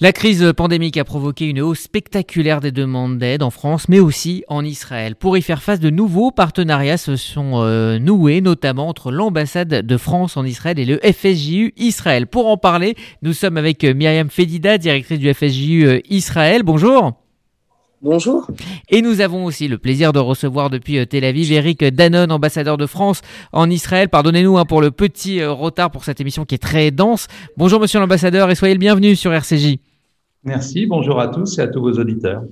La crise pandémique a provoqué une hausse spectaculaire des demandes d'aide en France, mais aussi en Israël. Pour y faire face, de nouveaux partenariats se sont euh, noués, notamment entre l'ambassade de France en Israël et le FSJU Israël. Pour en parler, nous sommes avec euh, Myriam Fedida, directrice du FSJU euh, Israël. Bonjour. Bonjour. Et nous avons aussi le plaisir de recevoir depuis Tel Aviv Eric Danone, ambassadeur de France en Israël. Pardonnez-nous hein, pour le petit retard pour cette émission qui est très dense. Bonjour monsieur l'ambassadeur et soyez le bienvenu sur RCJ. Merci, bonjour à tous et à tous vos auditeurs.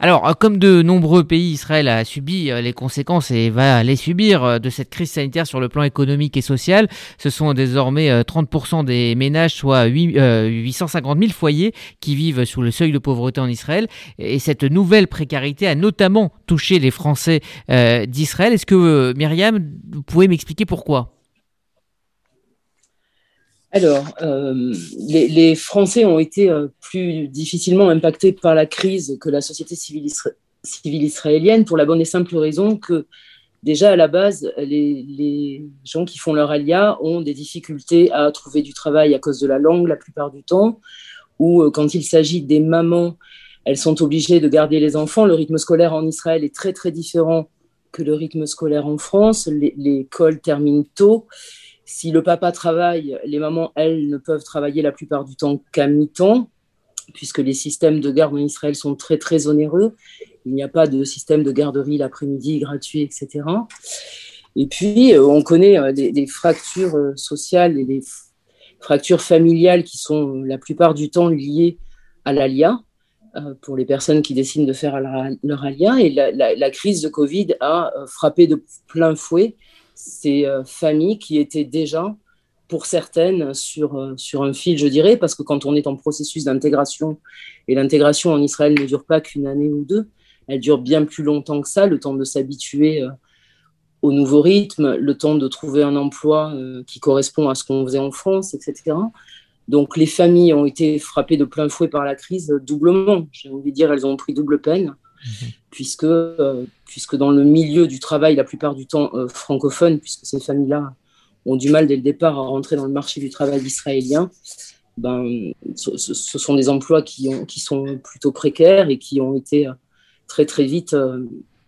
Alors, euh, comme de nombreux pays, Israël a subi euh, les conséquences et va les subir euh, de cette crise sanitaire sur le plan économique et social. Ce sont désormais 30% des ménages, soit 850 000 foyers qui vivent sous le seuil de pauvreté en Israël. Et cette nouvelle précarité a notamment touché les Français d'Israël. Est-ce que, Myriam, vous pouvez m'expliquer pourquoi? Alors, euh, les, Français ont été euh, plus difficilement impactés par la crise que la société civile, israélienne pour la bonne et simple raison que déjà à la base, les, gens qui font leur alia ont des difficultés à trouver du travail à cause de la langue la plupart du temps, ou euh, quand il s'agit des mamans, elles sont obligées de garder les enfants. Le rythme scolaire en Israël est très très différent que le rythme scolaire en France. L'école termine tôt si le papa travaille, les mamans, elles, ne peuvent travailler la plupart du temps qu'à mi-temps, puisque les systèmes de garde en Israël sont très, très onéreux. Il n'y a pas de système de garderie l'après-midi gratuit, etc. Et puis, euh, on connaît euh, des, fractures euh, sociales et des fractures familiales qui sont la plupart du temps liées à l'ALIA, pour les personnes qui décident de faire leur ALIA. Et la crise de Covid a frappé de plein fouet ces euh, familles qui étaient déjà, pour certaines, sur, euh, sur un fil, je dirais, parce que quand on est en processus d'intégration, et l'intégration en Israël ne dure pas qu'une année ou deux, elle dure bien plus longtemps que ça, le temps de s'habituer euh, au nouveau rythme, le temps de trouver un emploi qui correspond à ce qu'on faisait en France, etc. Donc les familles ont été frappées de plein fouet par la crise doublement. J'ai envie de dire, elles ont pris double peine. Mhm. puisque, euh, puisque dans le milieu du travail, la plupart du temps euh, francophone, puisque ces familles-là ont du mal dès le départ à rentrer dans le marché du travail israélien, ben, ce, sont des emplois qui, ont, qui sont plutôt précaires et qui ont été euh, très très vite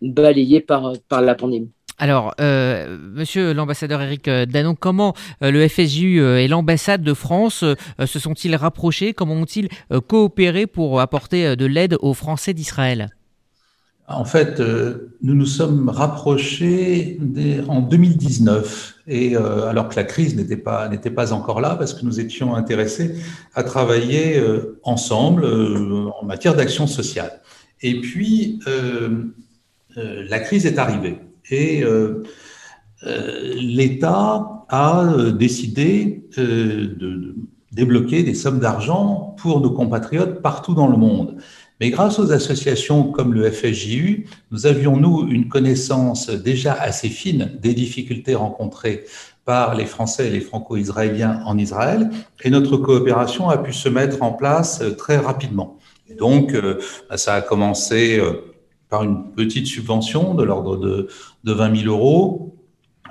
balayés par, par la pandémie. Alors, monsieur l'ambassadeur Eric Danon, comment le FSJU et l'ambassade de France se sont-ils rapprochés? Comment ont-ils coopéré pour apporter de l'aide aux Français d'Israël? En fait, euh, nous nous sommes rapprochés en 2019, et euh, alors que la crise n'était pas pas encore là, parce que nous étions intéressés à travailler euh, ensemble en matière d'action sociale. Et puis la crise est arrivée, et l'État a décidé de débloquer des sommes d'argent pour nos compatriotes partout dans le monde. Mais grâce aux associations comme le FSJU, nous avions, nous, une connaissance déjà assez fine des difficultés rencontrées par les Français et les Franco-Israéliens en Israël, et notre coopération a pu se mettre en place euh, très rapidement. Et donc, euh, bah, ça a commencé euh, par une petite subvention de l'ordre de, de 20 000 euros,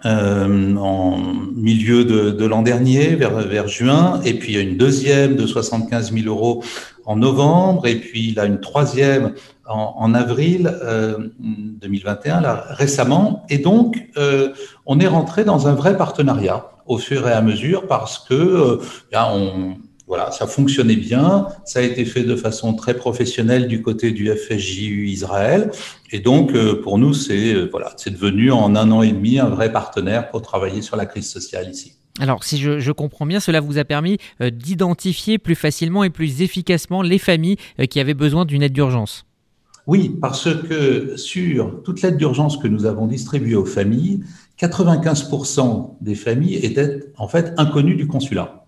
euh, en milieu de, de l'an dernier, vers, vers juin, et puis il y a une deuxième de 75 000 euros en novembre, et puis il a une troisième en, en avril euh, 2021, là, récemment. Et donc, euh, on est rentré dans un vrai partenariat au fur et à mesure parce que euh, on, voilà, ça fonctionnait bien, ça a été fait de façon très professionnelle du côté du FSJU Israël, et donc euh, pour nous, c'est euh, voilà, c'est devenu en un an et demi un vrai partenaire pour travailler sur la crise sociale ici. Alors, si je, comprends bien, cela vous a permis euh, d'identifier plus facilement et plus efficacement les familles qui avaient besoin d'une aide d'urgence. Oui, parce que sur toute l'aide d'urgence que nous avons distribuée aux familles, 95% des familles étaient en fait inconnues du consulat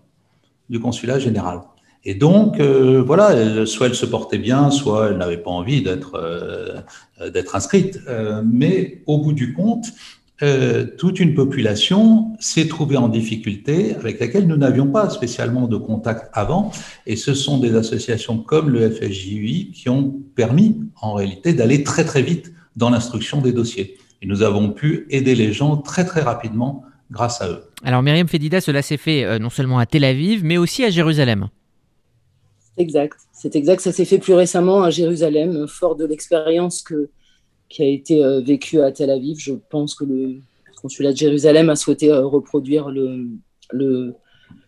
du consulat général. Et donc, euh, voilà, soit elle se portait bien, soit elle n'avait pas envie d'être euh, d'être inscrite. Euh, mais au bout du compte, toute une population s'est trouvée en difficulté avec laquelle nous n'avions pas spécialement de contact avant. Et ce sont des associations comme le FSJUI qui ont permis, en réalité, d'aller très très vite dans l'instruction des dossiers. Et nous avons pu aider les gens très très rapidement grâce à eux. Alors Myriam Fedida, cela s'est fait euh, non seulement à Tel Aviv, mais aussi à Jérusalem. Exact, c'est exact. Ça s'est fait plus récemment à Jérusalem, fort de l'expérience qui a été vécue à Tel Aviv. Je pense que le consulat de Jérusalem a souhaité reproduire le, le,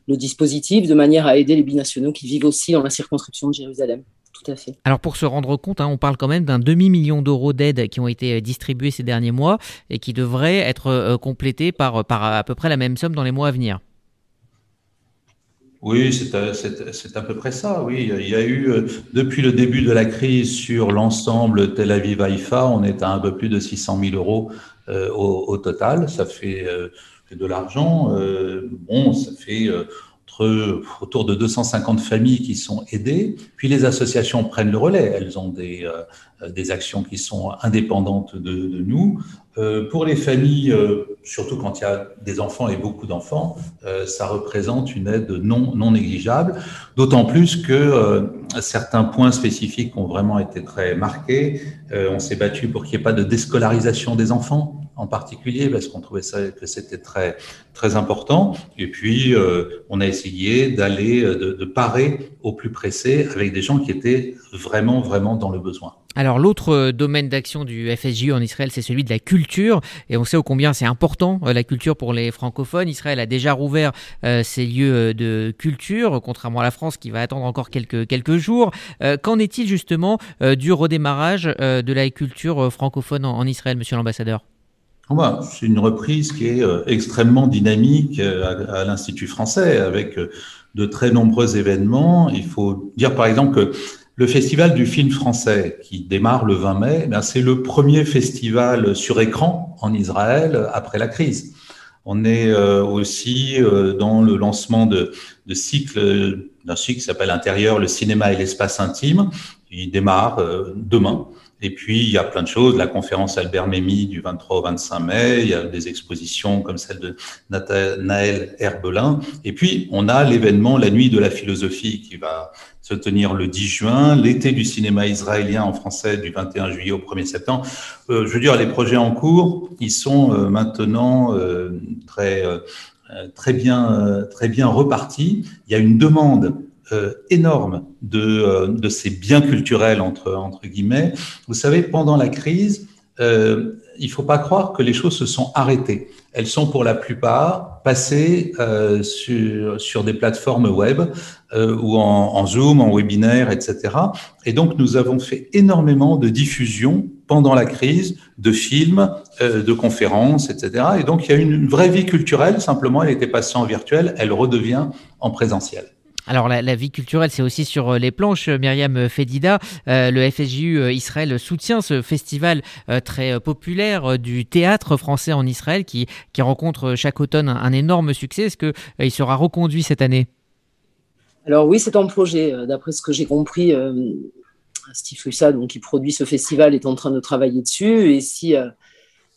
le dispositif de manière à aider les binationaux qui vivent aussi dans la circonscription de Jérusalem. Tout à fait. Alors pour se rendre compte, hein, on parle quand même d'un demi-million d'euros d'aides qui ont été euh, distribués ces derniers mois et qui devraient être euh, complétés par, par à peu près la même somme dans les mois à venir. Oui, c'est à, peu près ça. Oui, il y a eu euh, depuis le début de la crise sur l'ensemble Tel Aviv Haïfa, on est à un peu plus de 600 000 euros au, total. Ça fait de l'argent. Euh, bon, ça fait euh, autour de 250 familles qui sont aidées. Puis les associations prennent le relais. Elles ont des, euh, des actions qui sont indépendantes de nous. Euh, pour les familles, euh, surtout quand il y a des enfants et beaucoup d'enfants, euh, ça représente une aide non, non négligeable, d'autant plus que certains points spécifiques ont vraiment été très marqués. on s'est battu pour qu'il n'y ait pas de déscolarisation des enfants en particulier parce qu'on trouvait ça que c'était très très important et puis on a essayé d'aller de, de parer au plus pressé avec des gens qui étaient vraiment vraiment dans le besoin. Alors l'autre euh, domaine d'action du FSJ en Israël, c'est celui de la culture. Et on sait au combien c'est important euh, la culture pour les francophones. Israël a déjà rouvert euh, ses lieux de culture, contrairement à la France qui va attendre encore quelques, jours. Qu'en est-il justement du redémarrage de la culture francophone en, Israël, monsieur l'ambassadeur? Oh bah, c'est une reprise qui est extrêmement dynamique à l'Institut français, avec de très nombreux événements. Il faut dire par exemple que le festival du film français qui démarre le 20 mai, eh c'est le premier festival sur écran en Israël après la crise. On est euh, aussi euh, dans le lancement de, de cycle d'un cycle qui s'appelle Intérieur, le cinéma et l'espace intime. Il démarre euh, demain. Et puis, il y a plein de choses. La conférence Albert Memmi du 23 au 25 mai. Il y a des expositions comme celle de Naël Herbelin. Et puis, on a l'événement La Nuit de la philosophie qui va se tenir le 10 juin, l'été du cinéma israélien en français du 21 juillet au 1er septembre. Euh, je veux dire, les projets en cours, ils sont euh, maintenant euh, très, très, bien, très bien repartis. Il y a une demande énorme de, de ces biens culturels, entre, entre guillemets. Vous savez, pendant la crise, il ne faut pas croire que les choses se sont arrêtées elles sont pour la plupart passées euh, sur, sur des plateformes web euh, ou en, en, Zoom, en webinaire, etc. Et donc, nous avons fait énormément de diffusion pendant la crise de films, euh, de conférences, etc. Et donc, il y a une vraie vie culturelle, simplement, elle était passée en virtuel, elle redevient en présentiel. Alors la, vie culturelle, c'est aussi sur euh, les planches. Euh, Myriam Fedida, euh, le FSJU Israël soutient ce festival très populaire du théâtre français en Israël qui, rencontre chaque automne un, énorme succès. Est-ce qu'il sera reconduit cette année? Alors oui, c'est en projet. D'après ce que j'ai compris, Steve Russa, donc, qui produit ce festival, est en train de travailler dessus. Et si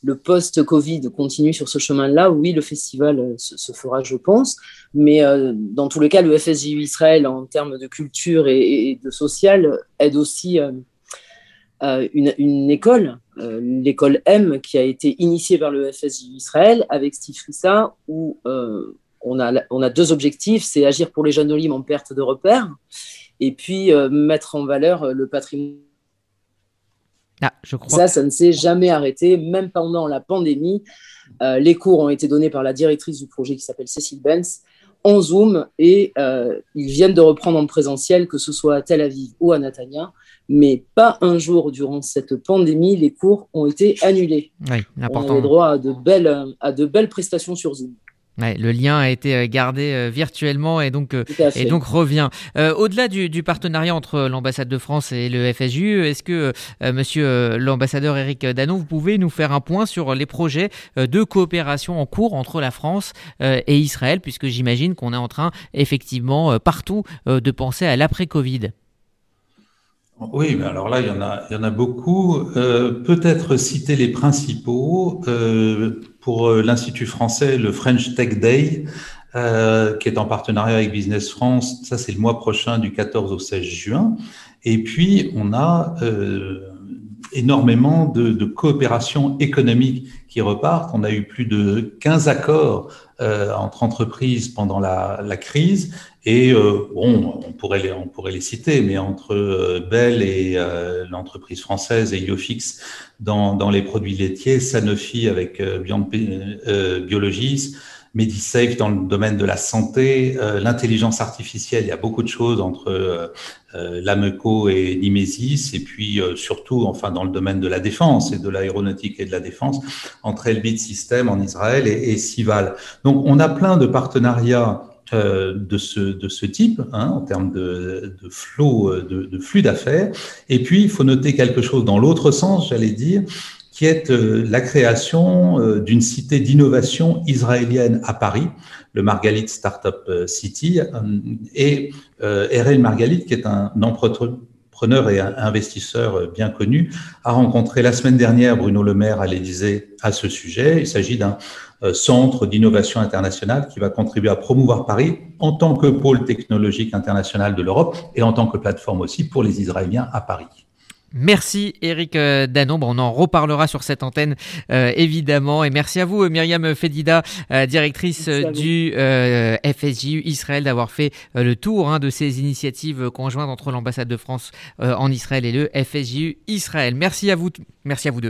le post-Covid continue sur ce chemin-là, oui, le festival euh, se, fera, je pense. Mais euh, dans tous les cas, le FSJU Israël, en termes de culture et, de social, aide aussi euh, une, école, l'école M, qui a été initiée par le FSJU Israël avec Steve Rissa, où on, a, deux objectifs, c'est agir pour les jeunes de en perte de repères, et puis mettre en valeur le patrimoine ah, je crois. Ça, ça ne s'est jamais arrêté, même pendant la pandémie. Euh, les cours ont été donnés par la directrice du projet qui s'appelle Cécile Benz en Zoom et euh, ils viennent de reprendre en présentiel, que ce soit à Tel Aviv ou à Natania, mais pas un jour durant cette pandémie, les cours ont été annulés. Oui, On a le droit à de belles, à de belles prestations sur Zoom le lien a été euh, gardé euh, virtuellement et donc, euh, et donc revient. Au-delà du, partenariat entre l'ambassade de France et le FSU, est-ce que, monsieur l'ambassadeur Eric Danon, vous pouvez nous faire un point sur les projets de coopération en cours entre la France et Israël, puisque j'imagine qu'on est en train effectivement partout de penser à l'après-Covid? Oui, mais alors là, il y en a, il y en a beaucoup. Peut-être citer les principaux pour euh, l'Institut français, le French Tech Day, euh, qui est en partenariat avec Business France. Ça, c'est le mois prochain, du 14 au 16 juin. Et puis, on a euh, énormément de, coopération économique qui repartent. On a eu plus de 15 accords entre entreprises pendant la, crise et bon, on pourrait, les, on pourrait les citer, mais entre Bell et l'entreprise française et Iofix dans, dans, les produits laitiers, Sanofi avec Biologis, MediSafe dans le domaine de la santé, euh, l'intelligence artificielle, il y a beaucoup de choses entre euh, euh l'Ameco et Nimesis, et puis euh, surtout, enfin, dans le domaine de la défense et de l'aéronautique et de la défense, entre Elbit System en Israël et, et Cival. Donc, on a plein de partenariats de ce, de ce type, hein, en termes de, de flot, de, de flux d'affaires. Et puis, il faut noter quelque chose dans l'autre sens, j'allais dire, qui est euh, la création euh, d'une cité d'innovation israélienne à Paris, le Margalit Startup euh, City, et RL Margalit, qui est un entrepreneur et investisseur bien connu, a rencontré la semaine dernière Bruno Le Maire à l'Élysée à ce sujet. Il s'agit d'un centre d'innovation internationale qui va contribuer à promouvoir Paris en tant que pôle technologique international de l'Europe et en tant que plateforme aussi pour les Israéliens à Paris. Merci Eric euh, Danombre, on en reparlera sur cette antenne euh, évidemment et merci à vous Myriam Fedida, euh, directrice du FSJU Israël d'avoir fait le tour hein, de ces initiatives conjointes entre l'ambassade de France en Israël et le FSJU Israël. Merci à vous, merci à vous deux.